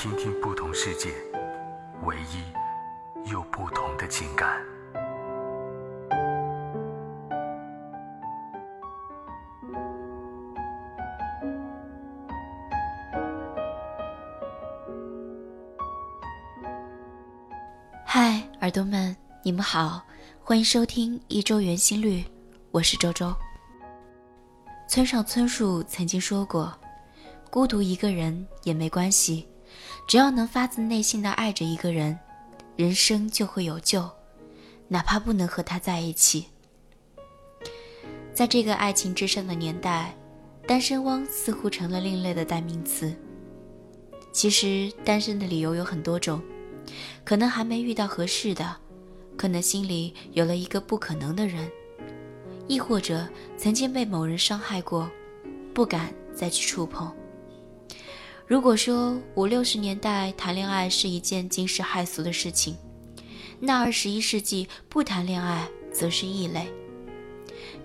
听听不同世界，唯一又不同的情感。嗨，耳朵们，你们好，欢迎收听一周圆心率，我是周周。村上春树曾经说过：“孤独一个人也没关系。”只要能发自内心的爱着一个人，人生就会有救，哪怕不能和他在一起。在这个爱情至上的年代，单身汪似乎成了另类的代名词。其实，单身的理由有很多种，可能还没遇到合适的，可能心里有了一个不可能的人，亦或者曾经被某人伤害过，不敢再去触碰。如果说五六十年代谈恋爱是一件惊世骇俗的事情，那二十一世纪不谈恋爱则是异类。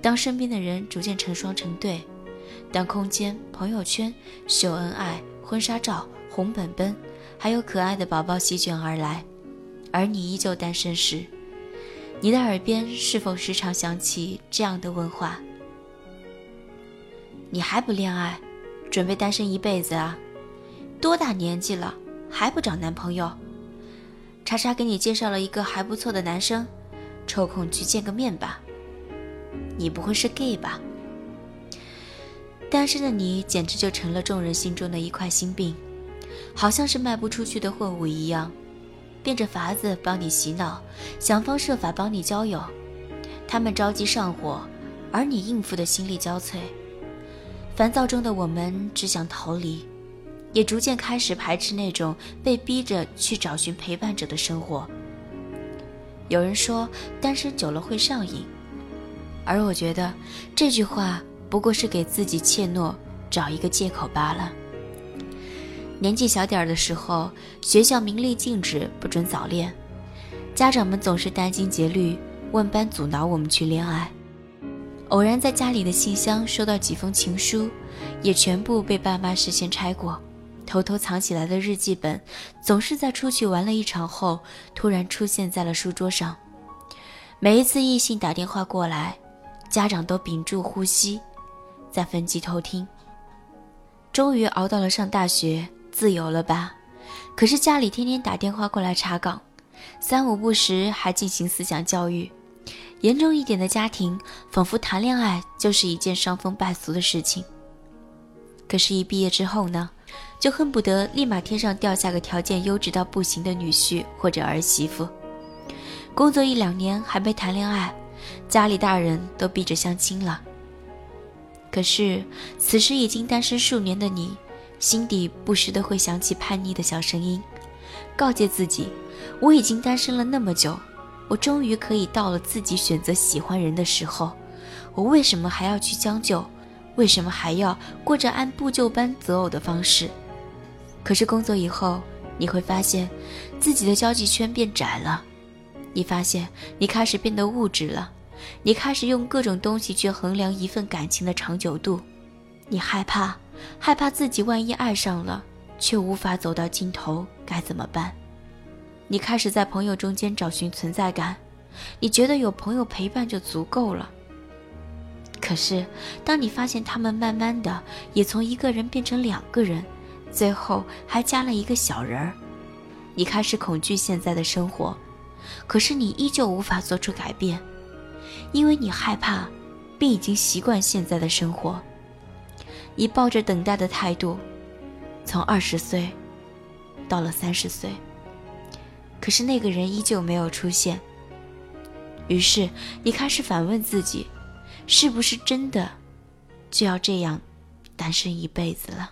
当身边的人逐渐成双成对，当空间、朋友圈秀恩爱、婚纱照、红本本，还有可爱的宝宝席卷而来，而你依旧单身时，你的耳边是否时常响起这样的问话：“你还不恋爱，准备单身一辈子啊？”多大年纪了还不找男朋友？查查给你介绍了一个还不错的男生，抽空去见个面吧。你不会是 gay 吧？单身的你简直就成了众人心中的一块心病，好像是卖不出去的货物一样，变着法子帮你洗脑，想方设法帮你交友。他们着急上火，而你应付的心力交瘁。烦躁中的我们只想逃离。也逐渐开始排斥那种被逼着去找寻陪伴者的生活。有人说单身久了会上瘾，而我觉得这句话不过是给自己怯懦找一个借口罢了。年纪小点儿的时候，学校明令禁止不准早恋，家长们总是殚精竭虑，万般阻挠我们去恋爱。偶然在家里的信箱收到几封情书，也全部被爸妈事先拆过。偷偷藏起来的日记本，总是在出去玩了一场后，突然出现在了书桌上。每一次异性打电话过来，家长都屏住呼吸，在分机偷听。终于熬到了上大学，自由了吧？可是家里天天打电话过来查岗，三五不时还进行思想教育。严重一点的家庭，仿佛谈恋爱就是一件伤风败俗的事情。可是，一毕业之后呢？就恨不得立马天上掉下个条件优质到不行的女婿或者儿媳妇。工作一两年还没谈恋爱，家里大人都逼着相亲了。可是此时已经单身数年的你，心底不时的会响起叛逆的小声音，告诫自己：我已经单身了那么久，我终于可以到了自己选择喜欢人的时候，我为什么还要去将就？为什么还要过着按部就班择偶的方式？可是工作以后，你会发现自己的交际圈变窄了。你发现你开始变得物质了，你开始用各种东西去衡量一份感情的长久度。你害怕，害怕自己万一爱上了，却无法走到尽头，该怎么办？你开始在朋友中间找寻存在感，你觉得有朋友陪伴就足够了。可是，当你发现他们慢慢的也从一个人变成两个人，最后还加了一个小人儿，你开始恐惧现在的生活。可是你依旧无法做出改变，因为你害怕，并已经习惯现在的生活。你抱着等待的态度，从二十岁到了三十岁，可是那个人依旧没有出现。于是你开始反问自己。是不是真的就要这样单身一辈子了？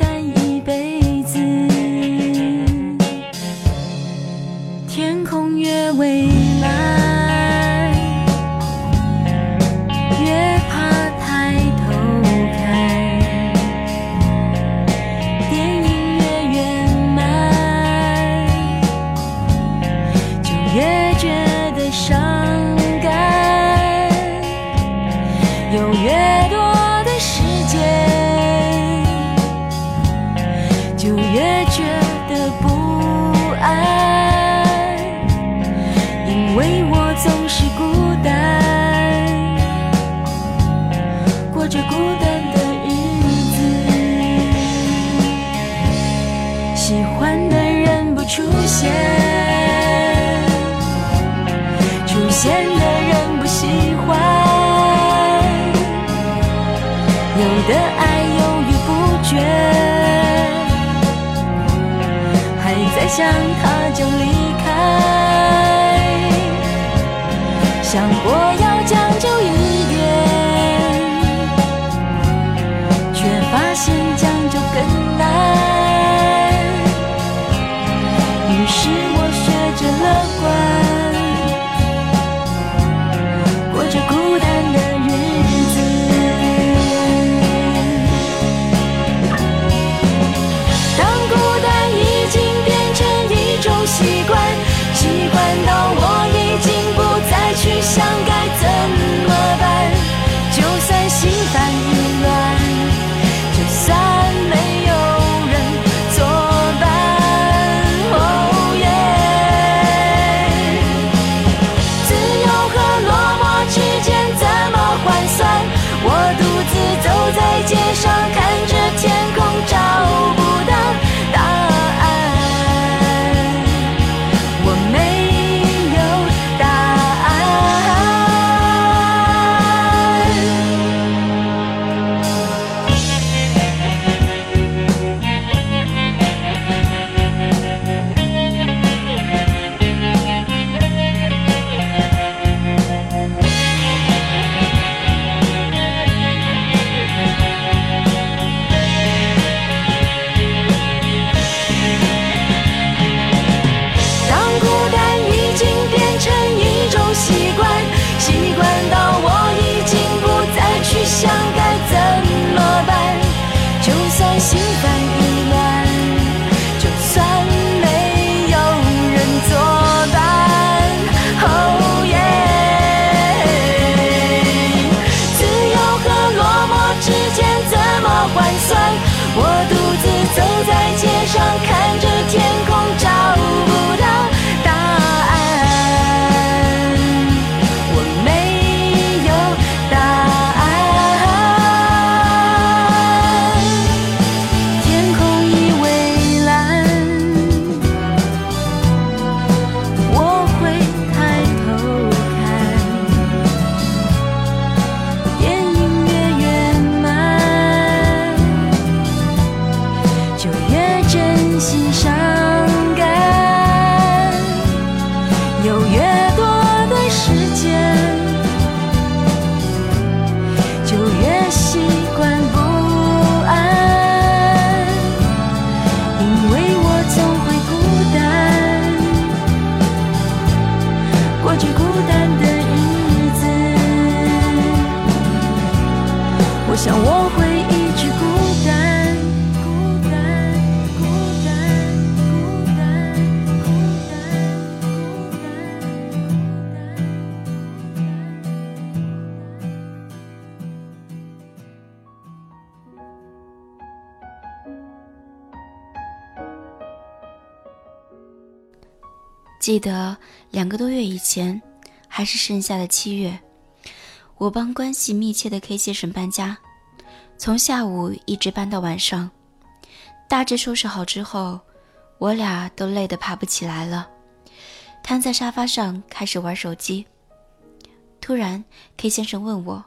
出现，出现的人不喜欢。有的爱犹豫不决，还在想他就离学因记得两个多月以前，还是盛夏的七月，我帮关系密切的 K 先生搬家，从下午一直搬到晚上。大致收拾好之后，我俩都累得爬不起来了，瘫在沙发上开始玩手机。突然，K 先生问我：“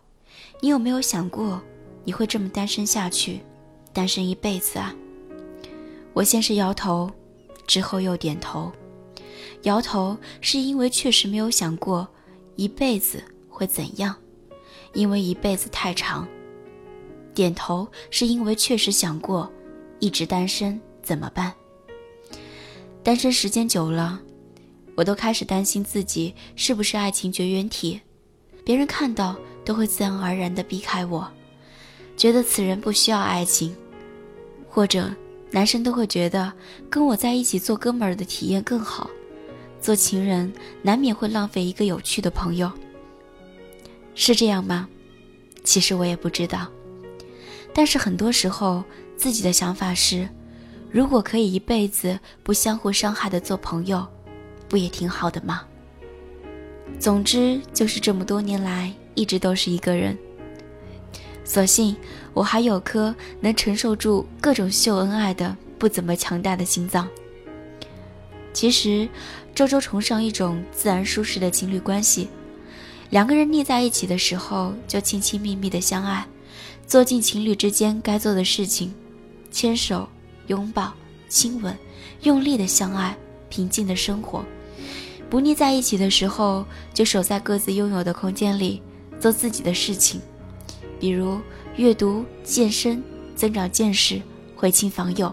你有没有想过，你会这么单身下去，单身一辈子啊？我先是摇头，之后又点头。摇头是因为确实没有想过一辈子会怎样，因为一辈子太长。点头是因为确实想过，一直单身怎么办？单身时间久了，我都开始担心自己是不是爱情绝缘体，别人看到都会自然而然地避开我，觉得此人不需要爱情，或者。男生都会觉得跟我在一起做哥们儿的体验更好，做情人难免会浪费一个有趣的朋友，是这样吗？其实我也不知道，但是很多时候自己的想法是，如果可以一辈子不相互伤害的做朋友，不也挺好的吗？总之就是这么多年来一直都是一个人。所幸我还有颗能承受住各种秀恩爱的不怎么强大的心脏。其实，周周崇尚一种自然舒适的情侣关系，两个人腻在一起的时候就亲亲密密的相爱，做尽情侣之间该做的事情，牵手、拥抱、亲吻，用力的相爱，平静的生活。不腻在一起的时候，就守在各自拥有的空间里，做自己的事情。比如阅读、健身、增长见识、回亲访友。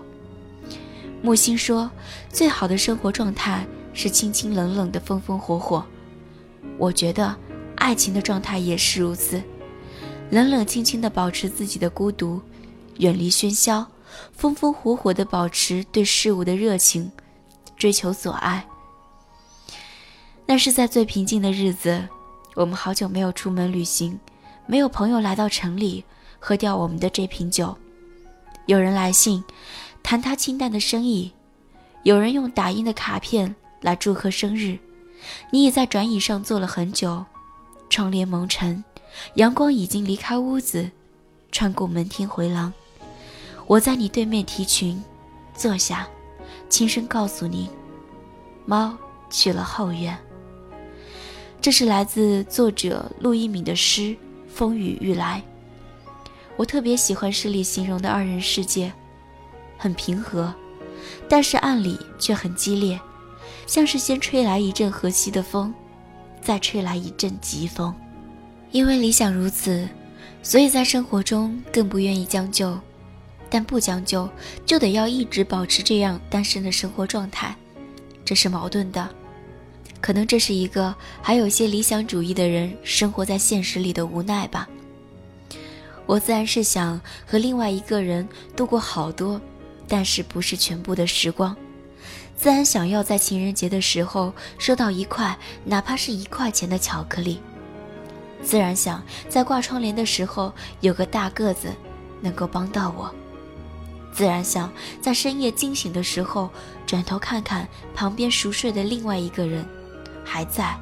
木心说：“最好的生活状态是清清冷冷的风风火火。”我觉得爱情的状态也是如此，冷冷清清的保持自己的孤独，远离喧嚣，风风火火的保持对事物的热情，追求所爱。那是在最平静的日子，我们好久没有出门旅行。没有朋友来到城里喝掉我们的这瓶酒，有人来信谈他清淡的生意，有人用打印的卡片来祝贺生日。你已在转椅上坐了很久，窗帘蒙尘，阳光已经离开屋子，穿过门厅回廊。我在你对面提裙，坐下，轻声告诉你，猫去了后院。这是来自作者陆一敏的诗。风雨欲来，我特别喜欢诗里形容的二人世界，很平和，但是暗里却很激烈，像是先吹来一阵和煦的风，再吹来一阵疾风。因为理想如此，所以在生活中更不愿意将就，但不将就就得要一直保持这样单身的生活状态，这是矛盾的。可能这是一个还有些理想主义的人生活在现实里的无奈吧。我自然是想和另外一个人度过好多，但是不是全部的时光。自然想要在情人节的时候收到一块，哪怕是一块钱的巧克力。自然想在挂窗帘的时候有个大个子能够帮到我。自然想在深夜惊醒的时候转头看看旁边熟睡的另外一个人。还在，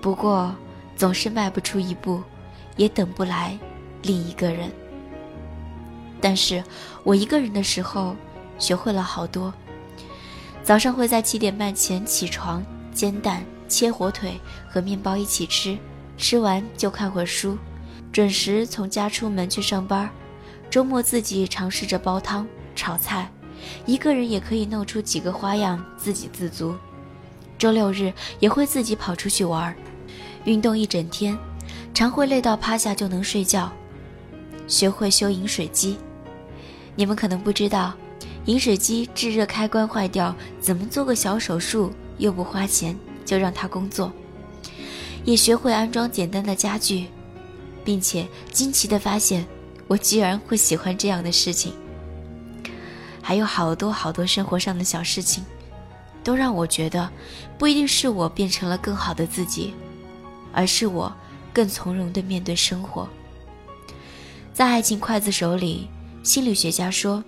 不过总是迈不出一步，也等不来另一个人。但是我一个人的时候，学会了好多。早上会在七点半前起床，煎蛋、切火腿和面包一起吃，吃完就看会书，准时从家出门去上班。周末自己尝试着煲汤、炒菜，一个人也可以弄出几个花样，自给自足。周六日也会自己跑出去玩，运动一整天，常会累到趴下就能睡觉。学会修饮水机，你们可能不知道，饮水机制热开关坏掉，怎么做个小手术又不花钱，就让它工作。也学会安装简单的家具，并且惊奇地发现，我居然会喜欢这样的事情。还有好多好多生活上的小事情。都让我觉得，不一定是我变成了更好的自己，而是我更从容地面对生活。在爱情刽子手里，心理学家说，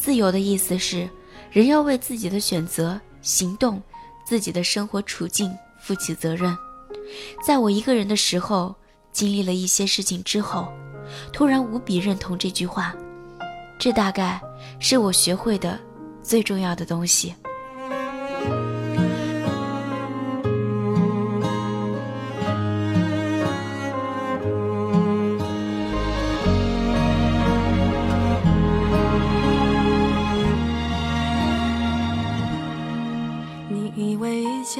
自由的意思是人要为自己的选择、行动、自己的生活处境负起责任。在我一个人的时候，经历了一些事情之后，突然无比认同这句话。这大概是我学会的最重要的东西。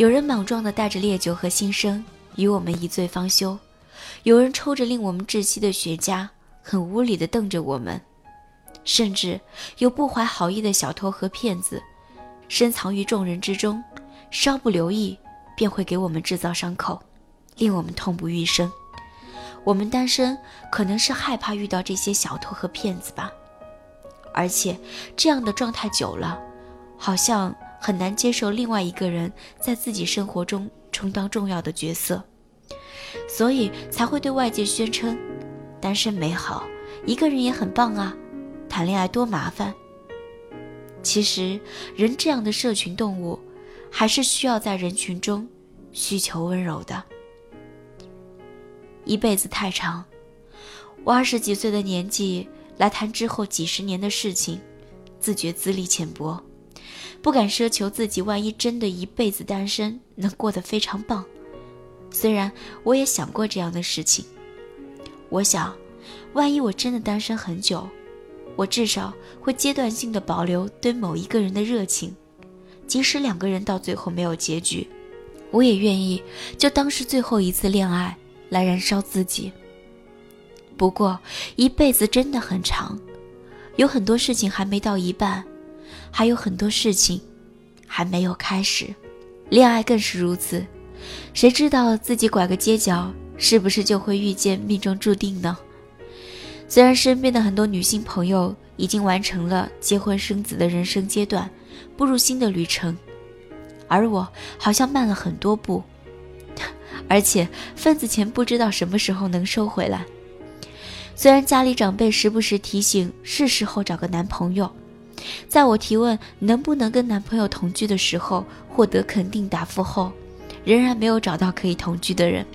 有人莽撞的带着烈酒和心声与我们一醉方休，有人抽着令我们窒息的雪茄，很无理的瞪着我们。甚至有不怀好意的小偷和骗子，深藏于众人之中，稍不留意便会给我们制造伤口，令我们痛不欲生。我们单身可能是害怕遇到这些小偷和骗子吧，而且这样的状态久了，好像很难接受另外一个人在自己生活中充当重要的角色，所以才会对外界宣称单身美好，一个人也很棒啊。谈恋爱多麻烦。其实，人这样的社群动物，还是需要在人群中需求温柔的。一辈子太长，我二十几岁的年纪来谈之后几十年的事情，自觉资历浅薄，不敢奢求自己万一真的一辈子单身能过得非常棒。虽然我也想过这样的事情，我想，万一我真的单身很久。我至少会阶段性的保留对某一个人的热情，即使两个人到最后没有结局，我也愿意就当是最后一次恋爱来燃烧自己。不过一辈子真的很长，有很多事情还没到一半，还有很多事情还没有开始，恋爱更是如此。谁知道自己拐个街角，是不是就会遇见命中注定呢？虽然身边的很多女性朋友已经完成了结婚生子的人生阶段，步入新的旅程，而我好像慢了很多步，而且份子钱不知道什么时候能收回来。虽然家里长辈时不时提醒是时候找个男朋友，在我提问能不能跟男朋友同居的时候，获得肯定答复后，仍然没有找到可以同居的人。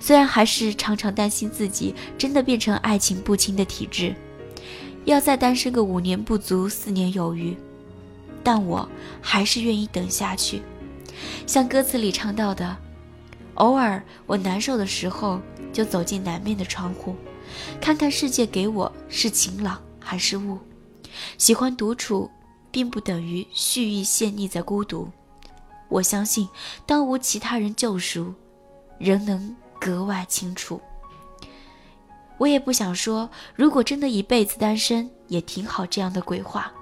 虽然还是常常担心自己真的变成爱情不清的体质，要再单身个五年不足，四年有余，但我还是愿意等下去。像歌词里唱到的，偶尔我难受的时候，就走进南面的窗户，看看世界给我是晴朗还是雾。喜欢独处，并不等于蓄意陷溺在孤独。我相信，当无其他人救赎，仍能格外清楚。我也不想说，如果真的一辈子单身，也挺好这样的鬼话。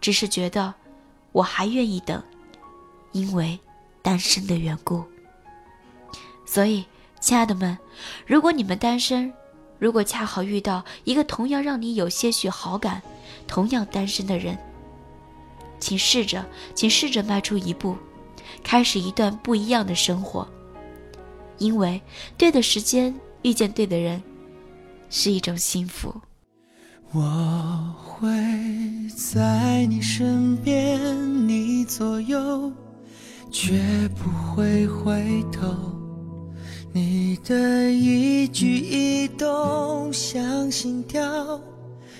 只是觉得，我还愿意等，因为单身的缘故。所以，亲爱的们，如果你们单身，如果恰好遇到一个同样让你有些许好感，同样单身的人，请试着，请试着迈出一步，开始一段不一样的生活。因为对的时间遇见对的人，是一种幸福。我会在你身边，你左右，绝不会回头。你的一举一动像心跳。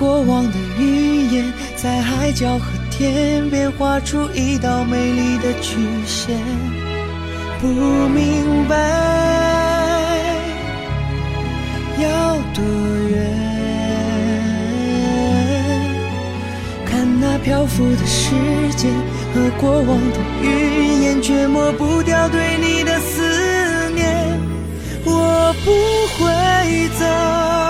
过往的云烟，在海角和天边画出一道美丽的曲线。不明白要多远，看那漂浮的时间和过往的云烟，却抹不掉对你的思念。我不会走。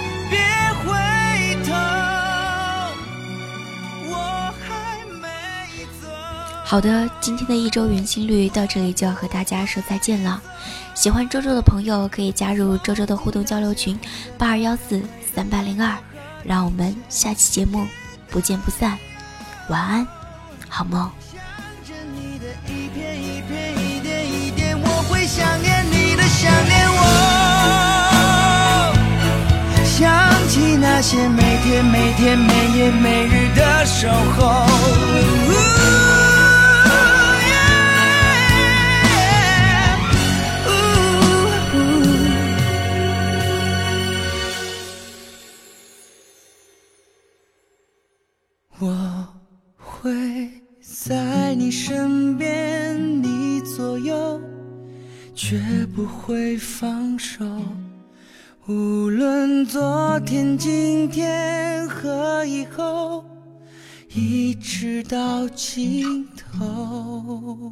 好的，今天的一周圆心率到这里就要和大家说再见了。喜欢周周的朋友可以加入周周的互动交流群八二幺四三八零二，让我们下期节目不见不散。晚安，好梦。想起那些每天每天每夜每日的守候。不会放手。无论昨天、今天和以后，一直到尽头。